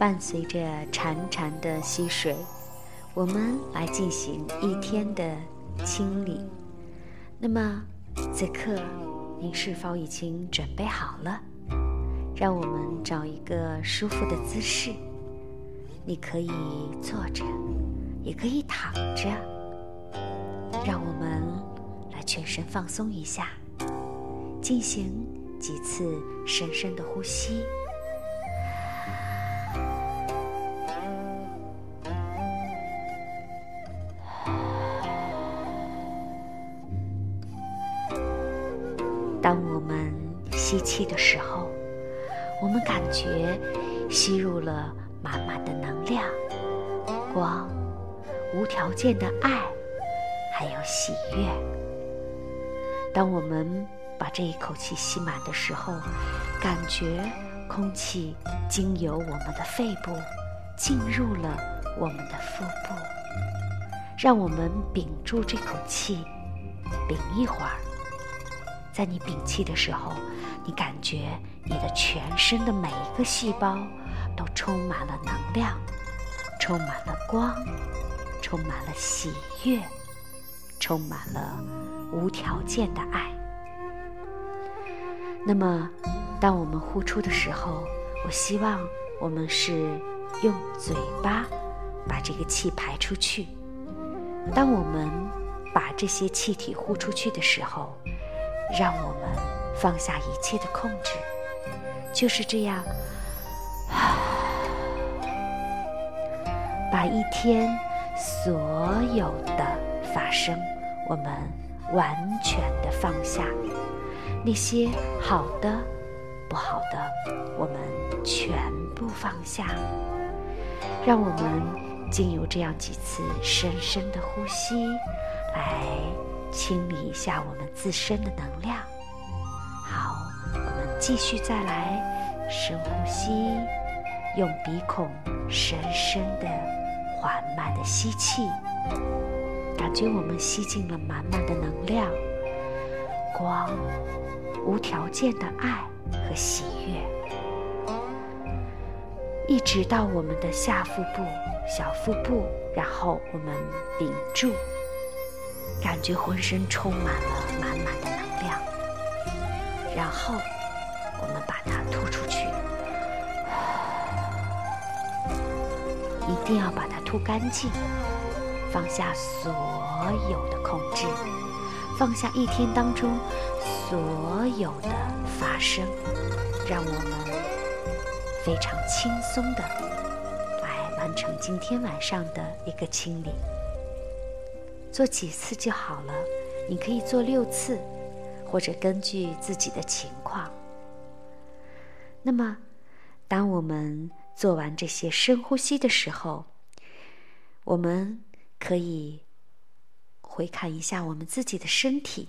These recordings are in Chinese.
伴随着潺潺的溪水，我们来进行一天的清理。那么，此刻您是否已经准备好了？让我们找一个舒服的姿势，你可以坐着，也可以躺着。让我们来全身放松一下，进行几次深深的呼吸。当我们吸气的时候，我们感觉吸入了满满的能量、光、无条件的爱，还有喜悦。当我们把这一口气吸满的时候，感觉空气经由我们的肺部进入了我们的腹部。让我们屏住这口气，屏一会儿。在你屏气的时候，你感觉你的全身的每一个细胞都充满了能量，充满了光，充满了喜悦，充满了无条件的爱。那么，当我们呼出的时候，我希望我们是用嘴巴把这个气排出去。当我们把这些气体呼出去的时候，让我们放下一切的控制，就是这样，把一天所有的发生，我们完全的放下，那些好的、不好的，我们全部放下，让我们经由这样几次深深的呼吸，来。清理一下我们自身的能量。好，我们继续再来深呼吸，用鼻孔深深的、缓慢的吸气，感觉我们吸进了满满的能量、光、无条件的爱和喜悦，一直到我们的下腹部、小腹部，然后我们屏住。感觉浑身充满了满满的能量，然后我们把它吐出去，一定要把它吐干净，放下所有的控制，放下一天当中所有的发生，让我们非常轻松的来完成今天晚上的一个清理。做几次就好了，你可以做六次，或者根据自己的情况。那么，当我们做完这些深呼吸的时候，我们可以回看一下我们自己的身体，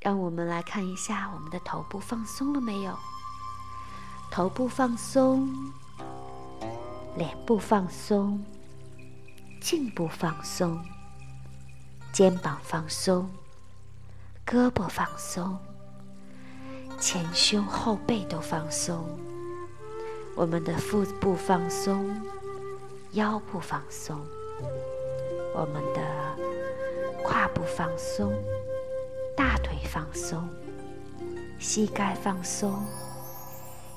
让我们来看一下我们的头部放松了没有？头部放松，脸部放松，颈部放松。肩膀放松，胳膊放松，前胸后背都放松。我们的腹部放松，腰部放松，我们的胯部放松，大腿放松，膝盖放松，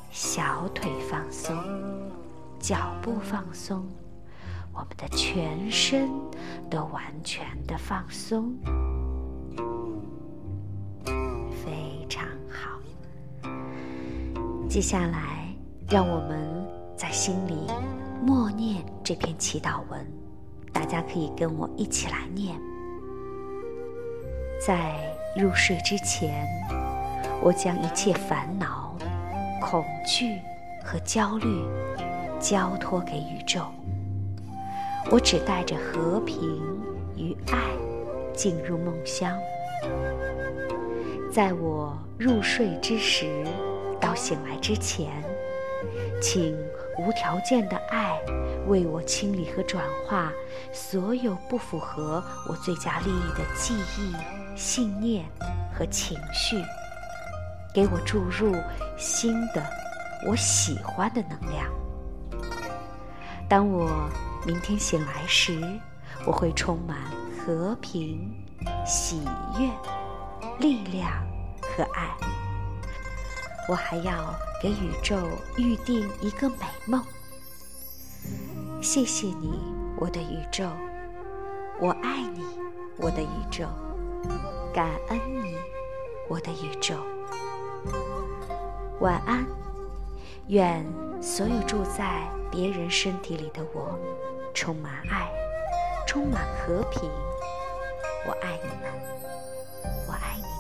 小腿放松，脚部放松。我们的全身都完全的放松，非常好。接下来，让我们在心里默念这篇祈祷文，大家可以跟我一起来念。在入睡之前，我将一切烦恼、恐惧和焦虑交托给宇宙。我只带着和平与爱进入梦乡，在我入睡之时到醒来之前，请无条件的爱为我清理和转化所有不符合我最佳利益的记忆、信念和情绪，给我注入新的我喜欢的能量。当我明天醒来时，我会充满和平、喜悦、力量和爱。我还要给宇宙预定一个美梦。谢谢你，我的宇宙，我爱你，我的宇宙，感恩你，我的宇宙。晚安，愿所有住在别人身体里的我，充满爱，充满和平。我爱你们，我爱你。